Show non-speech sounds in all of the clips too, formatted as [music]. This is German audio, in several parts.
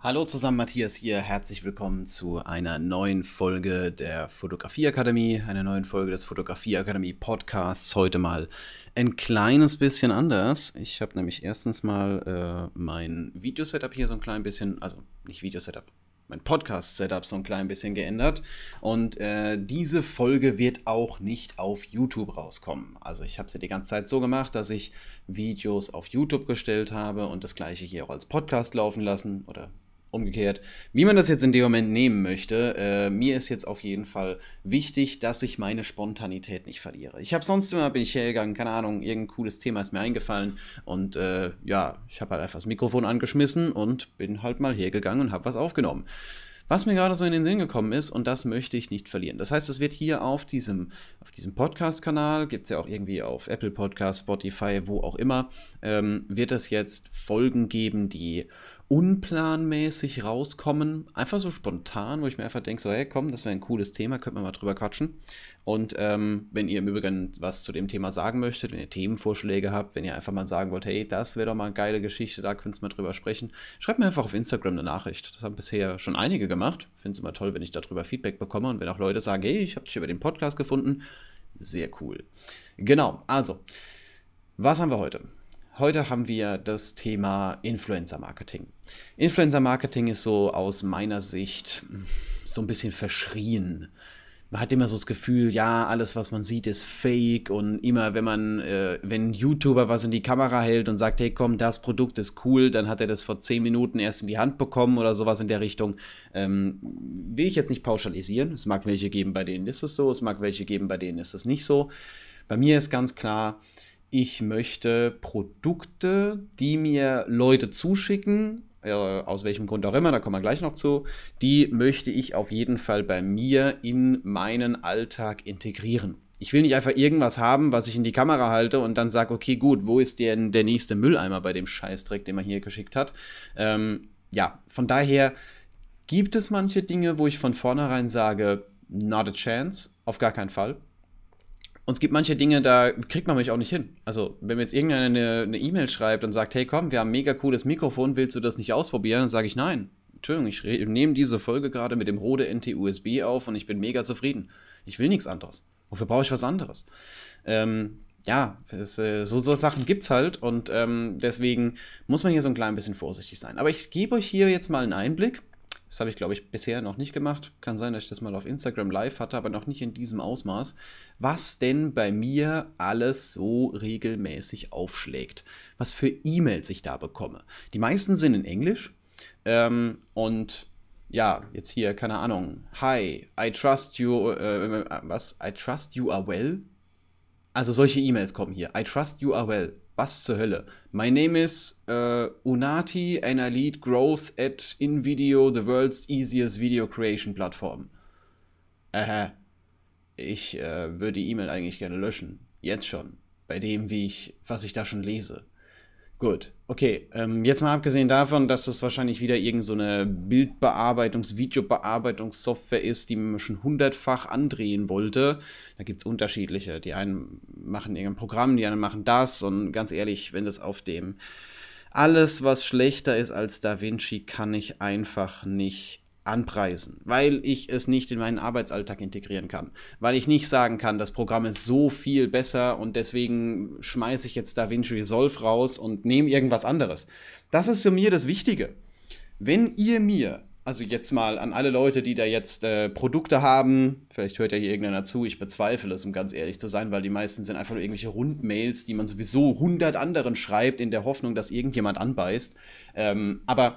Hallo zusammen, Matthias hier. Herzlich willkommen zu einer neuen Folge der Fotografieakademie, einer neuen Folge des Fotografieakademie Podcasts. Heute mal ein kleines bisschen anders. Ich habe nämlich erstens mal äh, mein Videosetup hier so ein klein bisschen, also nicht Videosetup, mein Podcast-Setup so ein klein bisschen geändert. Und äh, diese Folge wird auch nicht auf YouTube rauskommen. Also ich habe sie die ganze Zeit so gemacht, dass ich Videos auf YouTube gestellt habe und das gleiche hier auch als Podcast laufen lassen oder umgekehrt, wie man das jetzt in dem Moment nehmen möchte. Äh, mir ist jetzt auf jeden Fall wichtig, dass ich meine Spontanität nicht verliere. Ich habe sonst immer, bin ich hergegangen, keine Ahnung, irgendein cooles Thema ist mir eingefallen und äh, ja, ich habe halt einfach das Mikrofon angeschmissen und bin halt mal hergegangen und habe was aufgenommen. Was mir gerade so in den Sinn gekommen ist, und das möchte ich nicht verlieren. Das heißt, es wird hier auf diesem, auf diesem Podcast-Kanal, gibt es ja auch irgendwie auf Apple Podcast, Spotify, wo auch immer, ähm, wird es jetzt Folgen geben, die unplanmäßig rauskommen, einfach so spontan, wo ich mir einfach denke, so, hey, komm, das wäre ein cooles Thema, könnte man mal drüber quatschen. Und ähm, wenn ihr im Übrigen was zu dem Thema sagen möchtet, wenn ihr Themenvorschläge habt, wenn ihr einfach mal sagen wollt, hey, das wäre doch mal eine geile Geschichte, da könnt ihr mal drüber sprechen, schreibt mir einfach auf Instagram eine Nachricht. Das haben bisher schon einige gemacht. Finde es immer toll, wenn ich darüber Feedback bekomme und wenn auch Leute sagen, hey, ich habe dich über den Podcast gefunden. Sehr cool. Genau, also, was haben wir heute? Heute haben wir das Thema Influencer Marketing. Influencer Marketing ist so aus meiner Sicht so ein bisschen verschrien. Man hat immer so das Gefühl, ja, alles, was man sieht, ist fake und immer, wenn man, äh, wenn ein YouTuber was in die Kamera hält und sagt, hey, komm, das Produkt ist cool, dann hat er das vor zehn Minuten erst in die Hand bekommen oder sowas in der Richtung. Ähm, will ich jetzt nicht pauschalisieren. Es mag welche geben, bei denen ist es so, es mag welche geben, bei denen ist es nicht so. Bei mir ist ganz klar, ich möchte Produkte, die mir Leute zuschicken, äh, aus welchem Grund auch immer, da kommen wir gleich noch zu, die möchte ich auf jeden Fall bei mir in meinen Alltag integrieren. Ich will nicht einfach irgendwas haben, was ich in die Kamera halte und dann sage, okay, gut, wo ist denn der nächste Mülleimer bei dem Scheißdreck, den man hier geschickt hat? Ähm, ja, von daher gibt es manche Dinge, wo ich von vornherein sage, not a chance, auf gar keinen Fall. Und es gibt manche Dinge, da kriegt man mich auch nicht hin. Also, wenn mir jetzt irgendeiner eine E-Mail e schreibt und sagt, hey komm, wir haben ein mega cooles Mikrofon, willst du das nicht ausprobieren? Dann sage ich nein. Entschuldigung, ich nehme diese Folge gerade mit dem Rode NT-USB auf und ich bin mega zufrieden. Ich will nichts anderes. Wofür brauche ich was anderes? Ähm, ja, das, äh, so, so Sachen gibt es halt und ähm, deswegen muss man hier so ein klein bisschen vorsichtig sein. Aber ich gebe euch hier jetzt mal einen Einblick das habe ich, glaube ich, bisher noch nicht gemacht. Kann sein, dass ich das mal auf Instagram live hatte, aber noch nicht in diesem Ausmaß. Was denn bei mir alles so regelmäßig aufschlägt. Was für E-Mails ich da bekomme. Die meisten sind in Englisch. Ähm, und ja, jetzt hier, keine Ahnung. Hi, I trust you. Äh, was? I trust you are well? Also solche E-Mails kommen hier. I trust you are well. Was zur Hölle? My name is uh, Unati and I lead growth at InVideo, the world's easiest video creation platform. Äh, ich äh, würde die E-Mail eigentlich gerne löschen. Jetzt schon. Bei dem, wie ich, was ich da schon lese. Gut, okay. Ähm, jetzt mal abgesehen davon, dass das wahrscheinlich wieder irgendeine so Bildbearbeitungs-, Videobearbeitungssoftware ist, die man schon hundertfach andrehen wollte. Da gibt es unterschiedliche. Die einen machen irgendein Programm, die anderen machen das. Und ganz ehrlich, wenn das auf dem alles, was schlechter ist als Da Vinci, kann ich einfach nicht anpreisen, weil ich es nicht in meinen Arbeitsalltag integrieren kann, weil ich nicht sagen kann, das Programm ist so viel besser und deswegen schmeiße ich jetzt DaVinci Resolve raus und nehme irgendwas anderes. Das ist für mir das Wichtige. Wenn ihr mir, also jetzt mal an alle Leute, die da jetzt äh, Produkte haben, vielleicht hört ja hier irgendeiner zu, ich bezweifle es, um ganz ehrlich zu sein, weil die meisten sind einfach nur irgendwelche Rundmails, die man sowieso 100 anderen schreibt, in der Hoffnung, dass irgendjemand anbeißt. Ähm, aber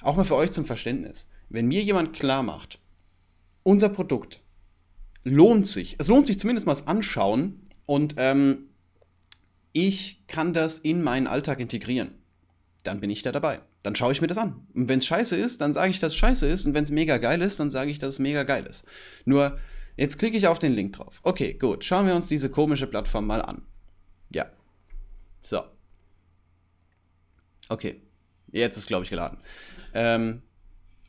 auch mal für euch zum Verständnis wenn mir jemand klar macht, unser Produkt lohnt sich, es lohnt sich zumindest mal das Anschauen und ähm, ich kann das in meinen Alltag integrieren, dann bin ich da dabei. Dann schaue ich mir das an. Und wenn es scheiße ist, dann sage ich, dass es scheiße ist. Und wenn es mega geil ist, dann sage ich, dass es mega geil ist. Nur, jetzt klicke ich auf den Link drauf. Okay, gut. Schauen wir uns diese komische Plattform mal an. Ja. So. Okay. Jetzt ist, glaube ich, geladen. Ähm,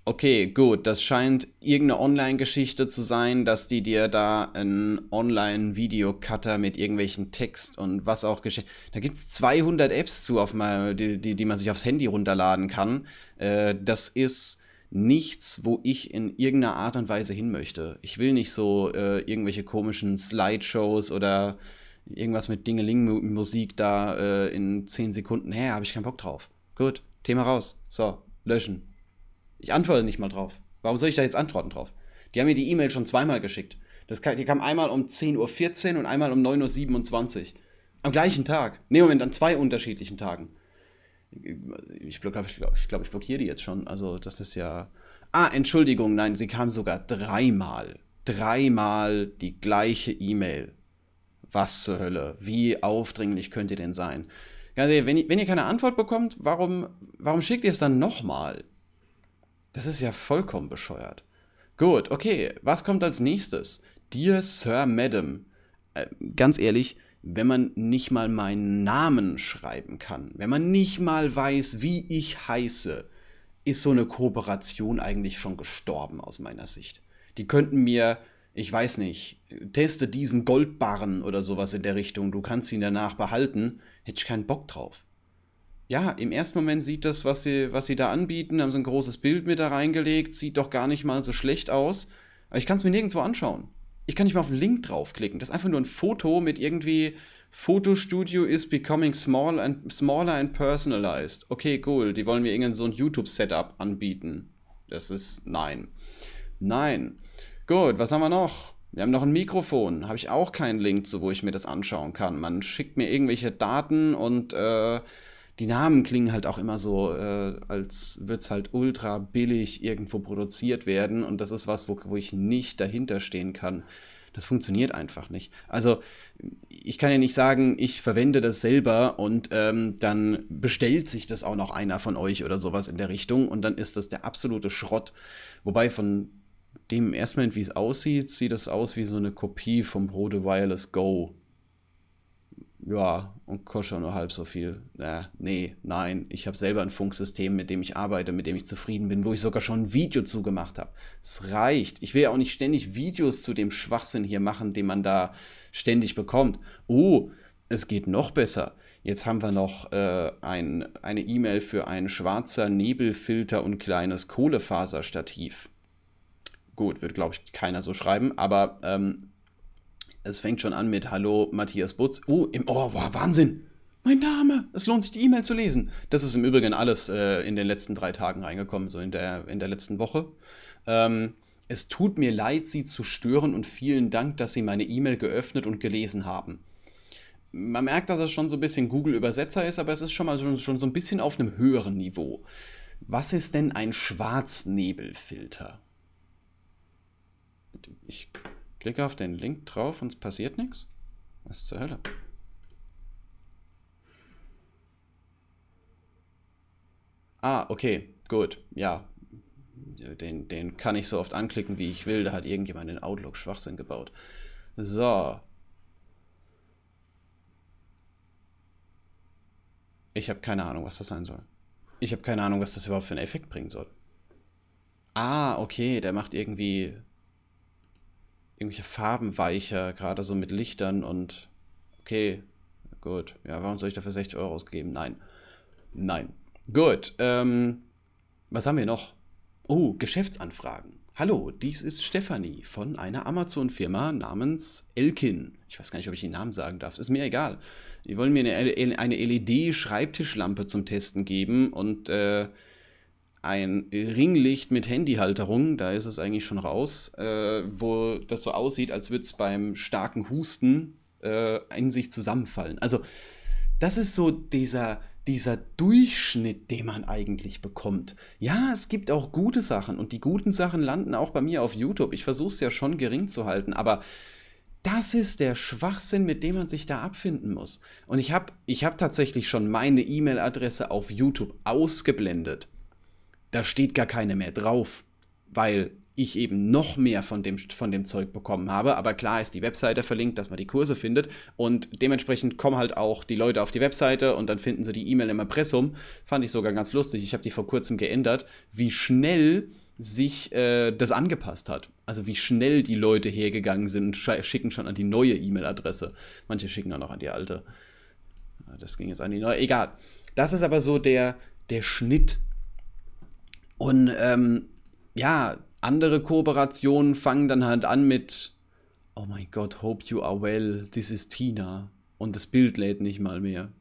okay, gut, das scheint irgendeine Online-Geschichte zu sein, dass die dir da einen Online-Videocutter mit irgendwelchen Text und was auch geschehen. Da gibt es 200 Apps zu, auf mal, die, die, die man sich aufs Handy runterladen kann. Äh, das ist nichts, wo ich in irgendeiner Art und Weise hin möchte. Ich will nicht so äh, irgendwelche komischen Slideshows oder irgendwas mit Dingeling-Musik da äh, in 10 Sekunden. Hä, habe ich keinen Bock drauf. Gut, Thema raus. So, löschen. Ich antworte nicht mal drauf. Warum soll ich da jetzt antworten drauf? Die haben mir die E-Mail schon zweimal geschickt. Das, die kam einmal um 10.14 Uhr und einmal um 9.27 Uhr. Am gleichen Tag. Ne, Moment, an zwei unterschiedlichen Tagen. Ich glaube, ich, glaub, ich, glaub, ich blockiere die jetzt schon. Also, das ist ja. Ah, Entschuldigung, nein, sie kam sogar dreimal. Dreimal die gleiche E-Mail. Was zur Hölle? Wie aufdringlich könnt ihr denn sein? wenn, ihr, wenn ihr keine Antwort bekommt, warum, warum schickt ihr es dann nochmal? Das ist ja vollkommen bescheuert. Gut, okay, was kommt als nächstes? Dear Sir Madam. Äh, ganz ehrlich, wenn man nicht mal meinen Namen schreiben kann, wenn man nicht mal weiß, wie ich heiße, ist so eine Kooperation eigentlich schon gestorben aus meiner Sicht. Die könnten mir, ich weiß nicht, teste diesen Goldbarren oder sowas in der Richtung, du kannst ihn danach behalten, hätte ich keinen Bock drauf ja, im ersten Moment sieht das, was sie, was sie da anbieten, haben sie ein großes Bild mit da reingelegt, sieht doch gar nicht mal so schlecht aus. Aber ich kann es mir nirgendwo anschauen. Ich kann nicht mal auf den Link draufklicken. Das ist einfach nur ein Foto mit irgendwie Fotostudio is becoming small and, smaller and personalized. Okay, cool. Die wollen mir irgendein so ein YouTube-Setup anbieten. Das ist nein. Nein. Gut, was haben wir noch? Wir haben noch ein Mikrofon. Habe ich auch keinen Link zu, wo ich mir das anschauen kann. Man schickt mir irgendwelche Daten und äh, die Namen klingen halt auch immer so, äh, als würde es halt ultra billig irgendwo produziert werden. Und das ist was, wo, wo ich nicht dahinter stehen kann. Das funktioniert einfach nicht. Also ich kann ja nicht sagen, ich verwende das selber und ähm, dann bestellt sich das auch noch einer von euch oder sowas in der Richtung und dann ist das der absolute Schrott. Wobei von dem erstmal, wie es aussieht, sieht es aus wie so eine Kopie vom Rode Wireless Go ja, und kostet nur halb so viel. Äh, nee, nein, ich habe selber ein Funksystem, mit dem ich arbeite, mit dem ich zufrieden bin, wo ich sogar schon ein Video zugemacht habe. Es reicht. Ich will ja auch nicht ständig Videos zu dem Schwachsinn hier machen, den man da ständig bekommt. Oh, es geht noch besser. Jetzt haben wir noch äh, ein, eine E-Mail für ein schwarzer Nebelfilter und kleines Kohlefaserstativ. Gut, wird, glaube ich, keiner so schreiben, aber ähm, es fängt schon an mit Hallo Matthias Butz. Oh, im Ohr, wow, Wahnsinn! Mein Name! Es lohnt sich, die E-Mail zu lesen. Das ist im Übrigen alles äh, in den letzten drei Tagen reingekommen, so in der, in der letzten Woche. Ähm, es tut mir leid, Sie zu stören und vielen Dank, dass Sie meine E-Mail geöffnet und gelesen haben. Man merkt, dass es schon so ein bisschen Google-Übersetzer ist, aber es ist schon mal so, schon so ein bisschen auf einem höheren Niveau. Was ist denn ein Schwarznebelfilter? Ich Klicke auf den Link drauf und es passiert nichts? Was zur Hölle? Ah, okay, gut, ja. Den, den kann ich so oft anklicken, wie ich will. Da hat irgendjemand in Outlook Schwachsinn gebaut. So. Ich habe keine Ahnung, was das sein soll. Ich habe keine Ahnung, was das überhaupt für einen Effekt bringen soll. Ah, okay, der macht irgendwie irgendwelche Farben weicher, gerade so mit Lichtern und okay, gut. Ja, warum soll ich dafür 60 Euro ausgeben? Nein. Nein. Gut. Ähm, was haben wir noch? Oh, Geschäftsanfragen. Hallo, dies ist Stefanie von einer Amazon-Firma namens Elkin. Ich weiß gar nicht, ob ich den Namen sagen darf. Ist mir egal. Die wollen mir eine, eine LED-Schreibtischlampe zum Testen geben und äh, ein Ringlicht mit Handyhalterung, da ist es eigentlich schon raus, äh, wo das so aussieht, als würde es beim starken Husten äh, in sich zusammenfallen. Also, das ist so dieser, dieser Durchschnitt, den man eigentlich bekommt. Ja, es gibt auch gute Sachen und die guten Sachen landen auch bei mir auf YouTube. Ich versuche es ja schon gering zu halten, aber das ist der Schwachsinn, mit dem man sich da abfinden muss. Und ich habe ich hab tatsächlich schon meine E-Mail-Adresse auf YouTube ausgeblendet da steht gar keine mehr drauf, weil ich eben noch mehr von dem, von dem Zeug bekommen habe. Aber klar ist die Webseite verlinkt, dass man die Kurse findet. Und dementsprechend kommen halt auch die Leute auf die Webseite und dann finden sie die E-Mail im Impressum. Fand ich sogar ganz lustig. Ich habe die vor kurzem geändert, wie schnell sich äh, das angepasst hat. Also wie schnell die Leute hergegangen sind, schicken schon an die neue E-Mail-Adresse. Manche schicken auch noch an die alte. Das ging jetzt an die neue. Egal. Das ist aber so der, der Schnitt. Und ähm, ja, andere Kooperationen fangen dann halt an mit Oh mein Gott, hope you are well, this is Tina. Und das Bild lädt nicht mal mehr.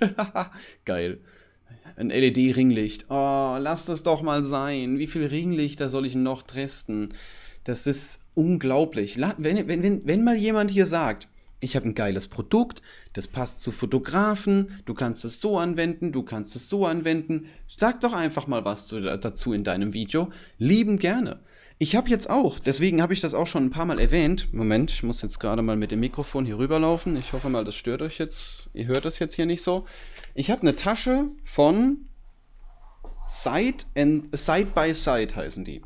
[laughs] Geil. Ein LED-Ringlicht. Oh, lass das doch mal sein. Wie viele Ringlichter soll ich noch testen? Das ist unglaublich. Wenn, wenn, wenn, wenn mal jemand hier sagt, ich habe ein geiles Produkt, das passt zu Fotografen, du kannst es so anwenden, du kannst es so anwenden, sag doch einfach mal was zu, dazu in deinem Video. Lieben gerne. Ich habe jetzt auch, deswegen habe ich das auch schon ein paar Mal erwähnt. Moment, ich muss jetzt gerade mal mit dem Mikrofon hier rüberlaufen. Ich hoffe mal, das stört euch jetzt. Ihr hört das jetzt hier nicht so. Ich habe eine Tasche von Side, and, Side by Side heißen die.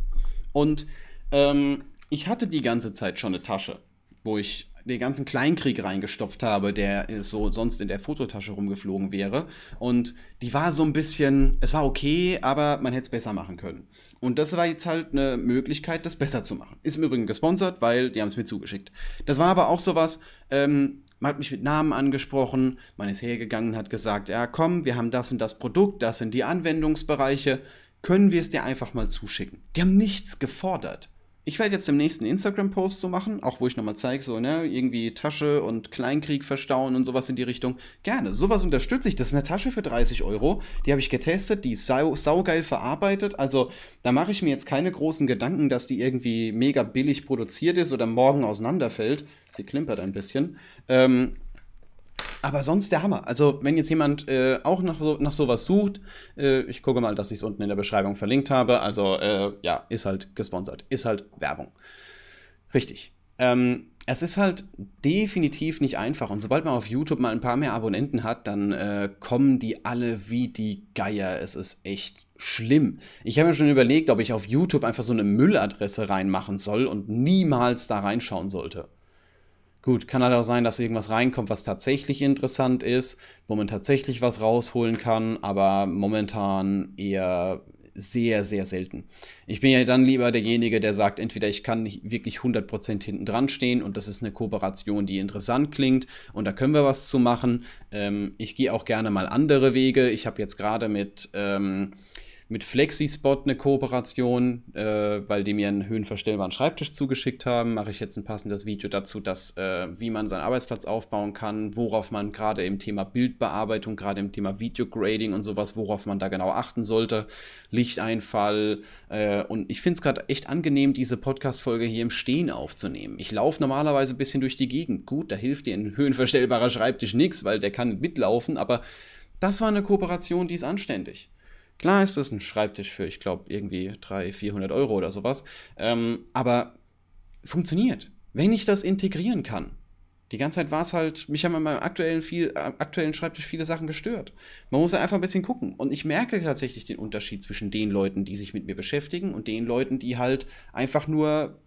Und ähm, ich hatte die ganze Zeit schon eine Tasche, wo ich den ganzen Kleinkrieg reingestopft habe, der so sonst in der Fototasche rumgeflogen wäre. Und die war so ein bisschen, es war okay, aber man hätte es besser machen können. Und das war jetzt halt eine Möglichkeit, das besser zu machen. Ist im Übrigen gesponsert, weil die haben es mir zugeschickt. Das war aber auch sowas, ähm, man hat mich mit Namen angesprochen, man ist hergegangen, hat gesagt, ja komm, wir haben das und das Produkt, das sind die Anwendungsbereiche, können wir es dir einfach mal zuschicken. Die haben nichts gefordert. Ich werde jetzt im nächsten Instagram-Post so machen, auch wo ich nochmal zeige, so, ne, irgendwie Tasche und Kleinkrieg verstauen und sowas in die Richtung. Gerne, sowas unterstütze ich. Das ist eine Tasche für 30 Euro. Die habe ich getestet, die ist sau, saugeil verarbeitet. Also, da mache ich mir jetzt keine großen Gedanken, dass die irgendwie mega billig produziert ist oder morgen auseinanderfällt. Sie klimpert ein bisschen. Ähm, aber sonst der Hammer. Also, wenn jetzt jemand äh, auch nach, so, nach sowas sucht, äh, ich gucke mal, dass ich es unten in der Beschreibung verlinkt habe. Also, äh, ja, ist halt gesponsert. Ist halt Werbung. Richtig. Ähm, es ist halt definitiv nicht einfach. Und sobald man auf YouTube mal ein paar mehr Abonnenten hat, dann äh, kommen die alle wie die Geier. Es ist echt schlimm. Ich habe mir schon überlegt, ob ich auf YouTube einfach so eine Mülladresse reinmachen soll und niemals da reinschauen sollte. Gut, kann halt auch sein, dass irgendwas reinkommt, was tatsächlich interessant ist, wo man tatsächlich was rausholen kann, aber momentan eher sehr, sehr selten. Ich bin ja dann lieber derjenige, der sagt, entweder ich kann nicht wirklich 100% hinten dran stehen und das ist eine Kooperation, die interessant klingt und da können wir was zu machen. Ähm, ich gehe auch gerne mal andere Wege. Ich habe jetzt gerade mit ähm, mit FlexiSpot eine Kooperation, äh, weil die mir einen höhenverstellbaren Schreibtisch zugeschickt haben. Mache ich jetzt ein passendes Video dazu, dass, äh, wie man seinen Arbeitsplatz aufbauen kann, worauf man gerade im Thema Bildbearbeitung, gerade im Thema Videograding und sowas, worauf man da genau achten sollte. Lichteinfall. Äh, und ich finde es gerade echt angenehm, diese Podcast-Folge hier im Stehen aufzunehmen. Ich laufe normalerweise ein bisschen durch die Gegend. Gut, da hilft dir ein höhenverstellbarer Schreibtisch nichts, weil der kann mitlaufen, aber das war eine Kooperation, die ist anständig. Klar ist das ein Schreibtisch für, ich glaube, irgendwie 300, 400 Euro oder sowas. Ähm, aber funktioniert. Wenn ich das integrieren kann. Die ganze Zeit war es halt, mich haben an meinem aktuellen, viel, äh, aktuellen Schreibtisch viele Sachen gestört. Man muss einfach ein bisschen gucken. Und ich merke tatsächlich den Unterschied zwischen den Leuten, die sich mit mir beschäftigen und den Leuten, die halt einfach nur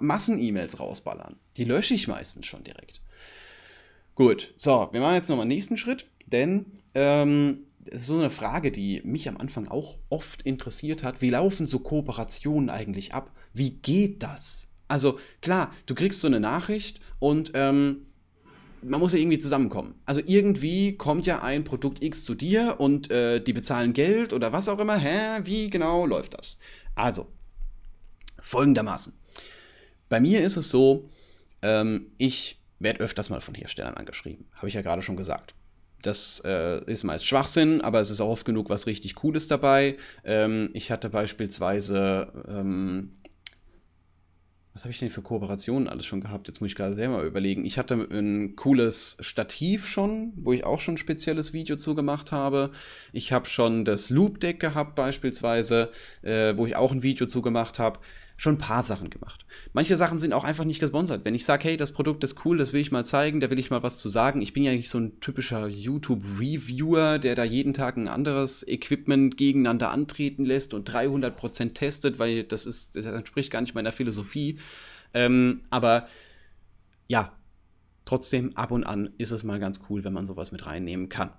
Massen-E-Mails rausballern. Die lösche ich meistens schon direkt. Gut, so, wir machen jetzt nochmal den nächsten Schritt, denn ähm, das ist so eine Frage, die mich am Anfang auch oft interessiert hat. Wie laufen so Kooperationen eigentlich ab? Wie geht das? Also klar, du kriegst so eine Nachricht und ähm, man muss ja irgendwie zusammenkommen. Also irgendwie kommt ja ein Produkt X zu dir und äh, die bezahlen Geld oder was auch immer. Hä? Wie genau läuft das? Also, folgendermaßen. Bei mir ist es so, ähm, ich werde öfters mal von Herstellern angeschrieben. Habe ich ja gerade schon gesagt. Das äh, ist meist Schwachsinn, aber es ist auch oft genug was richtig Cooles dabei. Ähm, ich hatte beispielsweise, ähm, was habe ich denn für Kooperationen alles schon gehabt? Jetzt muss ich gerade selber überlegen. Ich hatte ein cooles Stativ schon, wo ich auch schon ein spezielles Video zu gemacht habe. Ich habe schon das Loop Deck gehabt beispielsweise, äh, wo ich auch ein Video zu gemacht habe schon ein paar Sachen gemacht. Manche Sachen sind auch einfach nicht gesponsert. Wenn ich sage, hey, das Produkt ist cool, das will ich mal zeigen, da will ich mal was zu sagen. Ich bin ja nicht so ein typischer YouTube-Reviewer, der da jeden Tag ein anderes Equipment gegeneinander antreten lässt und 300% testet, weil das, ist, das entspricht gar nicht meiner Philosophie. Ähm, aber ja, trotzdem ab und an ist es mal ganz cool, wenn man sowas mit reinnehmen kann.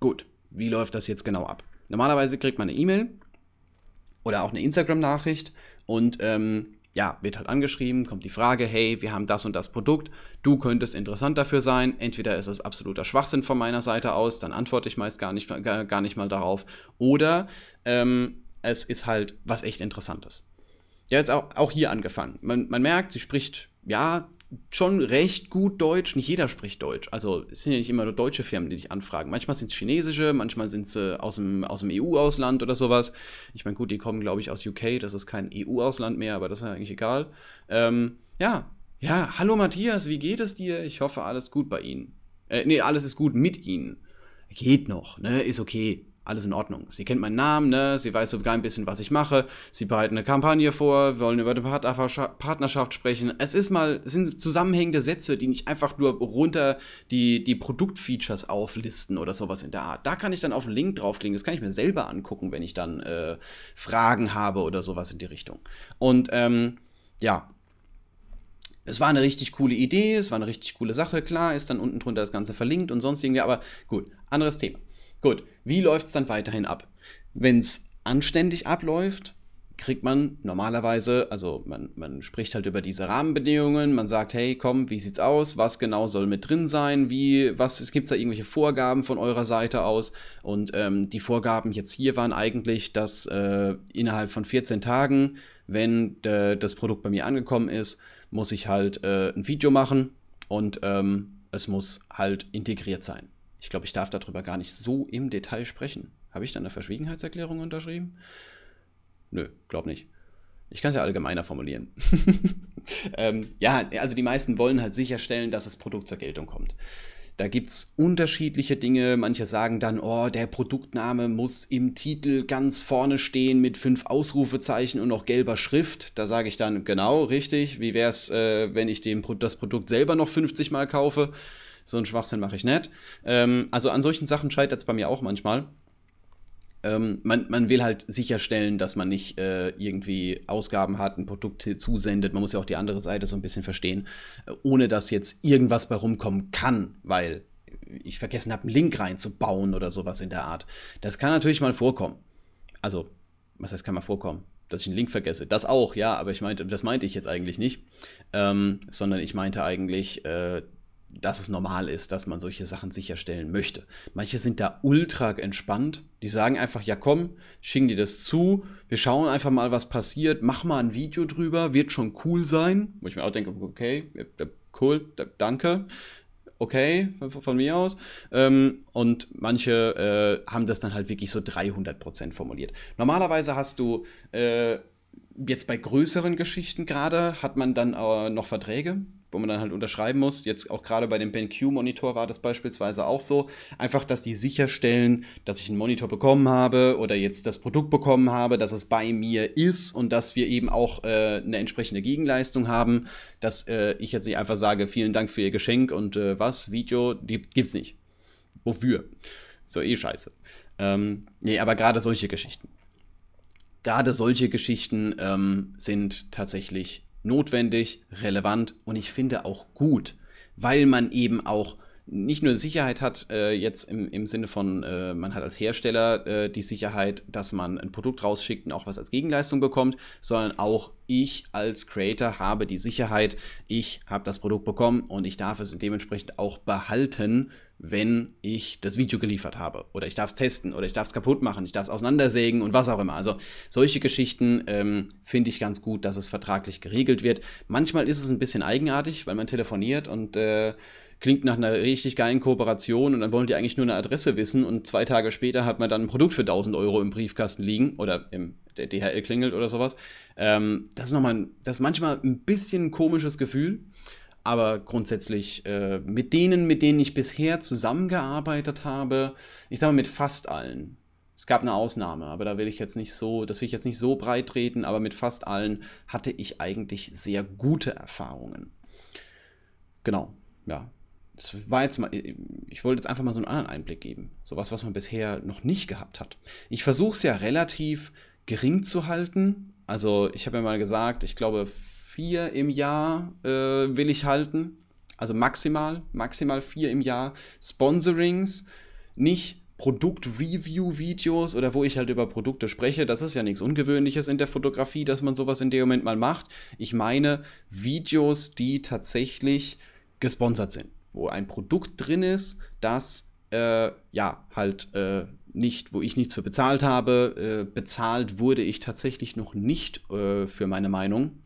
Gut, wie läuft das jetzt genau ab? Normalerweise kriegt man eine E-Mail oder auch eine Instagram-Nachricht und ähm, ja, wird halt angeschrieben, kommt die Frage, hey, wir haben das und das Produkt, du könntest interessant dafür sein. Entweder ist es absoluter Schwachsinn von meiner Seite aus, dann antworte ich meist gar nicht, gar, gar nicht mal darauf. Oder ähm, es ist halt was echt Interessantes. Ja, jetzt auch, auch hier angefangen. Man, man merkt, sie spricht, ja, schon recht gut Deutsch. Nicht jeder spricht Deutsch. Also es sind ja nicht immer nur deutsche Firmen, die dich anfragen. Manchmal sind es chinesische, manchmal sind es äh, aus dem, aus dem EU-Ausland oder sowas. Ich meine, gut, die kommen, glaube ich, aus UK. Das ist kein EU-Ausland mehr, aber das ist ja eigentlich egal. Ähm, ja, ja, hallo Matthias, wie geht es dir? Ich hoffe, alles gut bei Ihnen. Äh, nee, alles ist gut mit Ihnen. Geht noch, ne? Ist okay alles in Ordnung. Sie kennt meinen Namen, ne? sie weiß sogar ein bisschen, was ich mache. Sie bereiten eine Kampagne vor, wollen über eine Partnerschaft sprechen. Es ist mal, sind zusammenhängende Sätze, die nicht einfach nur runter die, die Produktfeatures auflisten oder sowas in der Art. Da kann ich dann auf einen Link draufklicken. Das kann ich mir selber angucken, wenn ich dann äh, Fragen habe oder sowas in die Richtung. Und ähm, ja, es war eine richtig coole Idee, es war eine richtig coole Sache. Klar, ist dann unten drunter das Ganze verlinkt und sonst irgendwie, aber gut, anderes Thema. Gut, wie läuft es dann weiterhin ab? Wenn es anständig abläuft, kriegt man normalerweise, also man, man spricht halt über diese Rahmenbedingungen, man sagt, hey, komm, wie sieht's aus? Was genau soll mit drin sein? Wie, was, es gibt da irgendwelche Vorgaben von eurer Seite aus? Und ähm, die Vorgaben jetzt hier waren eigentlich, dass äh, innerhalb von 14 Tagen, wenn äh, das Produkt bei mir angekommen ist, muss ich halt äh, ein Video machen und ähm, es muss halt integriert sein. Ich glaube, ich darf darüber gar nicht so im Detail sprechen. Habe ich da eine Verschwiegenheitserklärung unterschrieben? Nö, glaub nicht. Ich kann es ja allgemeiner formulieren. [laughs] ähm, ja, also die meisten wollen halt sicherstellen, dass das Produkt zur Geltung kommt. Da gibt es unterschiedliche Dinge. Manche sagen dann, oh, der Produktname muss im Titel ganz vorne stehen mit fünf Ausrufezeichen und noch gelber Schrift. Da sage ich dann, genau, richtig. Wie wäre es, äh, wenn ich dem, das Produkt selber noch 50 Mal kaufe? So einen Schwachsinn mache ich nicht. Ähm, also an solchen Sachen scheitert es bei mir auch manchmal. Ähm, man, man, will halt sicherstellen, dass man nicht äh, irgendwie Ausgaben hat, ein Produkt zusendet. Man muss ja auch die andere Seite so ein bisschen verstehen, äh, ohne dass jetzt irgendwas bei rumkommen kann, weil ich vergessen habe, einen Link reinzubauen oder sowas in der Art. Das kann natürlich mal vorkommen. Also, was heißt, kann mal vorkommen? Dass ich einen Link vergesse. Das auch, ja, aber ich meinte, das meinte ich jetzt eigentlich nicht. Ähm, sondern ich meinte eigentlich, äh, dass es normal ist, dass man solche Sachen sicherstellen möchte. Manche sind da ultra entspannt. Die sagen einfach, ja komm, schicken dir das zu, wir schauen einfach mal, was passiert, mach mal ein Video drüber, wird schon cool sein. Wo ich mir auch denke, okay, cool, danke. Okay, von mir aus. Ähm, und manche äh, haben das dann halt wirklich so 300% formuliert. Normalerweise hast du äh, jetzt bei größeren Geschichten gerade, hat man dann äh, noch Verträge wo man dann halt unterschreiben muss. Jetzt auch gerade bei dem BenQ-Monitor war das beispielsweise auch so. Einfach, dass die sicherstellen, dass ich einen Monitor bekommen habe oder jetzt das Produkt bekommen habe, dass es bei mir ist und dass wir eben auch äh, eine entsprechende Gegenleistung haben. Dass äh, ich jetzt nicht einfach sage, vielen Dank für Ihr Geschenk und äh, was, Video, die gibt's nicht. Wofür? So eh scheiße. Ähm, nee, aber gerade solche Geschichten. Gerade solche Geschichten ähm, sind tatsächlich notwendig, relevant und ich finde auch gut, weil man eben auch nicht nur Sicherheit hat, äh, jetzt im, im Sinne von, äh, man hat als Hersteller äh, die Sicherheit, dass man ein Produkt rausschickt und auch was als Gegenleistung bekommt, sondern auch ich als Creator habe die Sicherheit, ich habe das Produkt bekommen und ich darf es dementsprechend auch behalten, wenn ich das Video geliefert habe. Oder ich darf es testen oder ich darf es kaputt machen, ich darf es auseinandersägen und was auch immer. Also solche Geschichten ähm, finde ich ganz gut, dass es vertraglich geregelt wird. Manchmal ist es ein bisschen eigenartig, weil man telefoniert und äh, klingt nach einer richtig geilen Kooperation und dann wollen die eigentlich nur eine Adresse wissen und zwei Tage später hat man dann ein Produkt für 1000 Euro im Briefkasten liegen oder im der DHL klingelt oder sowas. Ähm, das ist nochmal, das ist manchmal ein bisschen ein komisches Gefühl. Aber grundsätzlich äh, mit denen, mit denen ich bisher zusammengearbeitet habe, ich sage mal mit fast allen. Es gab eine Ausnahme, aber da will ich jetzt nicht so, das will ich jetzt nicht so breit treten, aber mit fast allen hatte ich eigentlich sehr gute Erfahrungen. Genau, ja. Das war jetzt mal, ich wollte jetzt einfach mal so einen anderen Einblick geben. Sowas, was man bisher noch nicht gehabt hat. Ich versuche es ja relativ gering zu halten. Also, ich habe ja mal gesagt, ich glaube, vier im Jahr äh, will ich halten. Also maximal, maximal vier im Jahr. Sponsorings, nicht Produkt-Review-Videos oder wo ich halt über Produkte spreche. Das ist ja nichts Ungewöhnliches in der Fotografie, dass man sowas in dem Moment mal macht. Ich meine Videos, die tatsächlich gesponsert sind, wo ein Produkt drin ist, das äh, ja halt äh, nicht, wo ich nichts für bezahlt habe. Äh, bezahlt wurde ich tatsächlich noch nicht äh, für meine Meinung.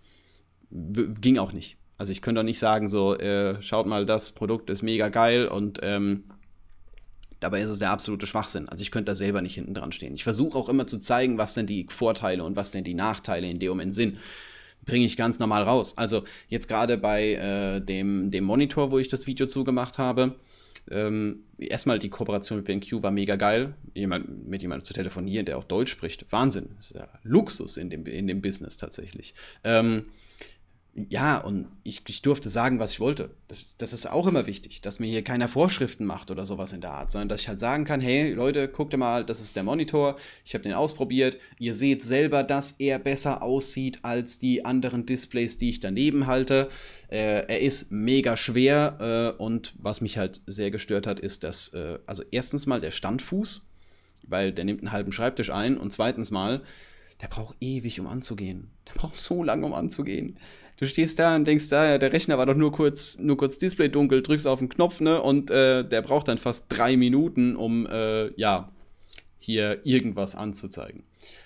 W ging auch nicht. Also ich könnte doch nicht sagen, so, äh, schaut mal, das Produkt ist mega geil und ähm, Dabei ist es der absolute Schwachsinn. Also ich könnte da selber nicht hinten dran stehen. Ich versuche auch immer zu zeigen, was denn die Vorteile und was denn die Nachteile in dem Moment sind. Bringe ich ganz normal raus. Also jetzt gerade bei äh, dem, dem Monitor, wo ich das Video zugemacht habe, ähm, erstmal die Kooperation mit BenQ war mega geil. Jemand, mit jemandem zu telefonieren, der auch Deutsch spricht. Wahnsinn. Das ist ja Luxus in dem, in dem Business tatsächlich. Ähm, ja, und ich, ich durfte sagen, was ich wollte. Das, das ist auch immer wichtig, dass mir hier keiner Vorschriften macht oder sowas in der Art, sondern dass ich halt sagen kann, hey Leute, guckt mal, das ist der Monitor, ich habe den ausprobiert, ihr seht selber, dass er besser aussieht als die anderen Displays, die ich daneben halte. Äh, er ist mega schwer äh, und was mich halt sehr gestört hat, ist, dass, äh, also erstens mal der Standfuß, weil der nimmt einen halben Schreibtisch ein und zweitens mal, der braucht ewig, um anzugehen. Der braucht so lange, um anzugehen. Du stehst da und denkst, da, der Rechner war doch nur kurz, nur kurz Display dunkel, drückst auf den Knopf, ne? Und äh, der braucht dann fast drei Minuten, um äh, ja, hier irgendwas anzuzeigen.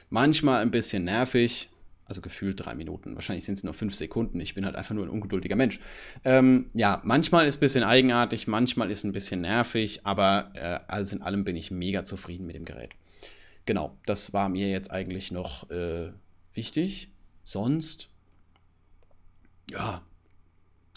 Manchmal ein bisschen nervig, also gefühlt drei Minuten. Wahrscheinlich sind es nur fünf Sekunden. Ich bin halt einfach nur ein ungeduldiger Mensch. Ähm, ja, manchmal ist ein bisschen eigenartig, manchmal ist ein bisschen nervig, aber äh, alles in allem bin ich mega zufrieden mit dem Gerät. Genau, das war mir jetzt eigentlich noch äh, wichtig. Sonst ja,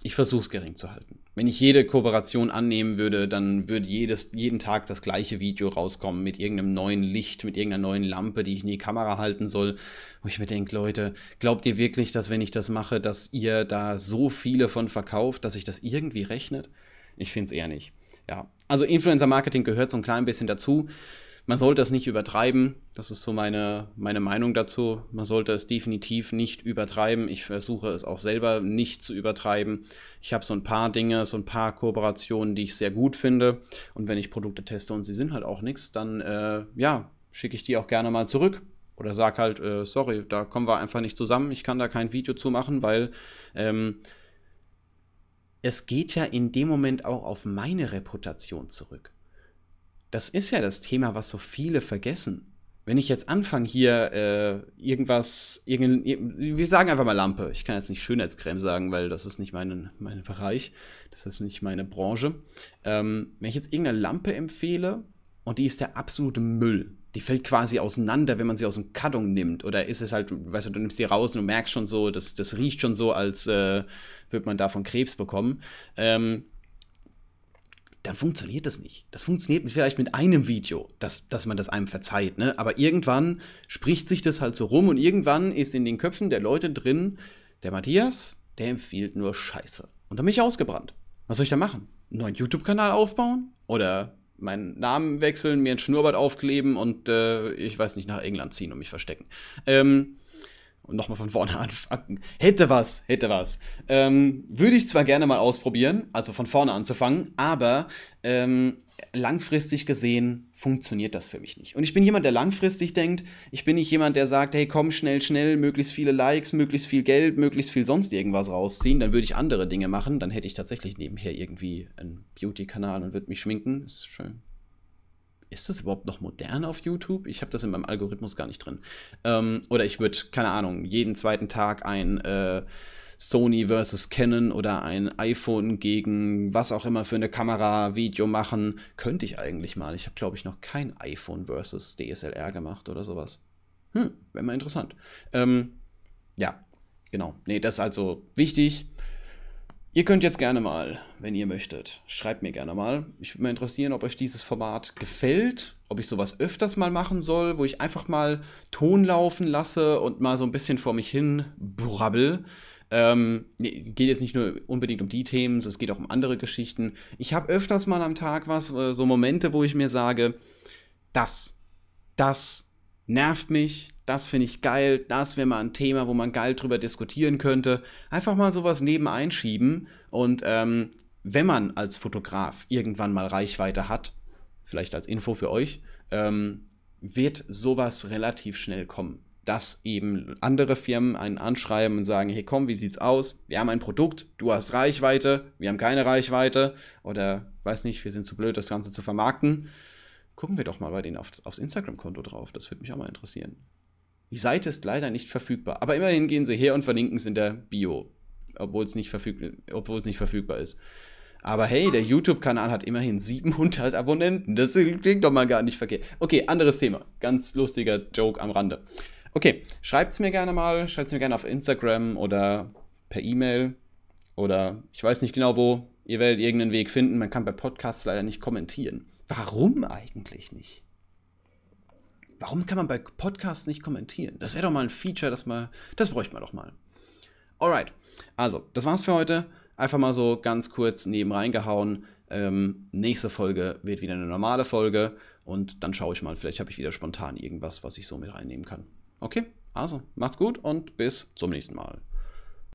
ich versuche es gering zu halten. Wenn ich jede Kooperation annehmen würde, dann würde jedes, jeden Tag das gleiche Video rauskommen mit irgendeinem neuen Licht, mit irgendeiner neuen Lampe, die ich in die Kamera halten soll. Wo ich mir denke, Leute, glaubt ihr wirklich, dass wenn ich das mache, dass ihr da so viele von verkauft, dass sich das irgendwie rechnet? Ich finde es eher nicht. Ja, also Influencer-Marketing gehört so ein klein bisschen dazu. Man sollte es nicht übertreiben. Das ist so meine, meine Meinung dazu. Man sollte es definitiv nicht übertreiben. Ich versuche es auch selber nicht zu übertreiben. Ich habe so ein paar Dinge, so ein paar Kooperationen, die ich sehr gut finde. Und wenn ich Produkte teste und sie sind halt auch nichts, dann äh, ja, schicke ich die auch gerne mal zurück. Oder sag halt, äh, sorry, da kommen wir einfach nicht zusammen. Ich kann da kein Video zu machen, weil ähm, es geht ja in dem Moment auch auf meine Reputation zurück. Das ist ja das Thema, was so viele vergessen. Wenn ich jetzt anfange hier äh, irgendwas, irgend, wir sagen einfach mal Lampe. Ich kann jetzt nicht Schönheitscreme sagen, weil das ist nicht mein, mein Bereich. Das ist nicht meine Branche. Ähm, wenn ich jetzt irgendeine Lampe empfehle und die ist der absolute Müll, die fällt quasi auseinander, wenn man sie aus dem Karton nimmt. Oder ist es halt, weißt du, du nimmst die raus und du merkst schon so, das, das riecht schon so, als äh, würde man davon Krebs bekommen. Ähm, dann funktioniert das nicht. Das funktioniert vielleicht mit einem Video, dass, dass man das einem verzeiht, ne? Aber irgendwann spricht sich das halt so rum und irgendwann ist in den Köpfen der Leute drin, der Matthias, der empfiehlt nur Scheiße. Und dann bin ich ausgebrannt. Was soll ich da machen? Einen neuen YouTube-Kanal aufbauen? Oder meinen Namen wechseln, mir ein Schnurrbart aufkleben und äh, ich weiß nicht, nach England ziehen und mich verstecken. Ähm, und nochmal von vorne [laughs] anfangen. Hätte was, hätte was. Ähm, würde ich zwar gerne mal ausprobieren, also von vorne anzufangen, aber ähm, langfristig gesehen funktioniert das für mich nicht. Und ich bin jemand, der langfristig denkt. Ich bin nicht jemand, der sagt, hey, komm schnell, schnell, möglichst viele Likes, möglichst viel Geld, möglichst viel sonst irgendwas rausziehen. Dann würde ich andere Dinge machen. Dann hätte ich tatsächlich nebenher irgendwie einen Beauty-Kanal und würde mich schminken. Ist schön ist das überhaupt noch modern auf YouTube? Ich habe das in meinem Algorithmus gar nicht drin. Ähm, oder ich würde, keine Ahnung, jeden zweiten Tag ein äh, Sony versus Canon oder ein iPhone gegen was auch immer für eine Kamera Video machen. Könnte ich eigentlich mal. Ich habe, glaube ich, noch kein iPhone versus DSLR gemacht oder sowas. Hm, wäre mal interessant. Ähm, ja, genau. Nee, das ist also wichtig. Ihr könnt jetzt gerne mal, wenn ihr möchtet, schreibt mir gerne mal. Ich würde mal interessieren, ob euch dieses Format gefällt, ob ich sowas öfters mal machen soll, wo ich einfach mal Ton laufen lasse und mal so ein bisschen vor mich hin brabbel. Ähm, geht jetzt nicht nur unbedingt um die Themen, es geht auch um andere Geschichten. Ich habe öfters mal am Tag was, äh, so Momente, wo ich mir sage, das, das nervt mich, das finde ich geil, das wäre mal ein Thema, wo man geil drüber diskutieren könnte. Einfach mal sowas nebenein schieben und ähm, wenn man als Fotograf irgendwann mal Reichweite hat, vielleicht als Info für euch, ähm, wird sowas relativ schnell kommen. Dass eben andere Firmen einen anschreiben und sagen, hey komm, wie sieht's aus? Wir haben ein Produkt, du hast Reichweite, wir haben keine Reichweite oder weiß nicht, wir sind zu blöd, das Ganze zu vermarkten. Gucken wir doch mal bei denen auf, aufs Instagram-Konto drauf, das würde mich auch mal interessieren. Die Seite ist leider nicht verfügbar, aber immerhin gehen sie her und verlinken es in der Bio, obwohl es nicht, verfüg nicht verfügbar ist. Aber hey, der YouTube-Kanal hat immerhin 700 Abonnenten. Das klingt doch mal gar nicht verkehrt. Okay, anderes Thema. Ganz lustiger Joke am Rande. Okay, schreibt es mir gerne mal. Schreibt es mir gerne auf Instagram oder per E-Mail oder ich weiß nicht genau wo. Ihr werdet irgendeinen Weg finden. Man kann bei Podcasts leider nicht kommentieren. Warum eigentlich nicht? Warum kann man bei Podcasts nicht kommentieren? Das wäre doch mal ein Feature, das mal, das bräuchte man doch mal. Alright, also, das war's für heute. Einfach mal so ganz kurz neben reingehauen. Ähm, nächste Folge wird wieder eine normale Folge und dann schaue ich mal, vielleicht habe ich wieder spontan irgendwas, was ich so mit reinnehmen kann. Okay, also macht's gut und bis zum nächsten Mal.